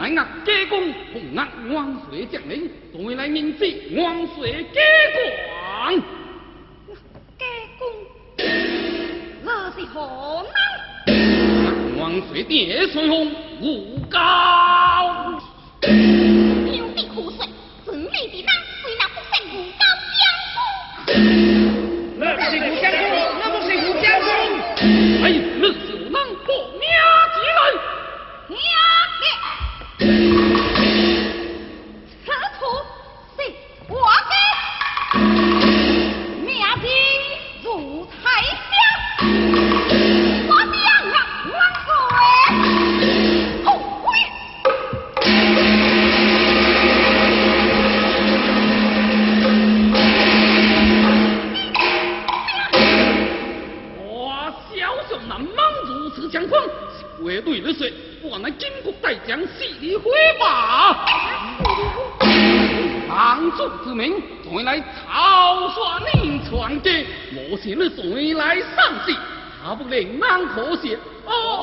乃额家公 nghe con, không 家公。家公你是何人万岁 chẳng đến. Tôi lại mình 我对你说，我乃金国大将势力挥拔。堂主之命，回来草率您传给，我请你谁来上席，他不令难可惜。哦，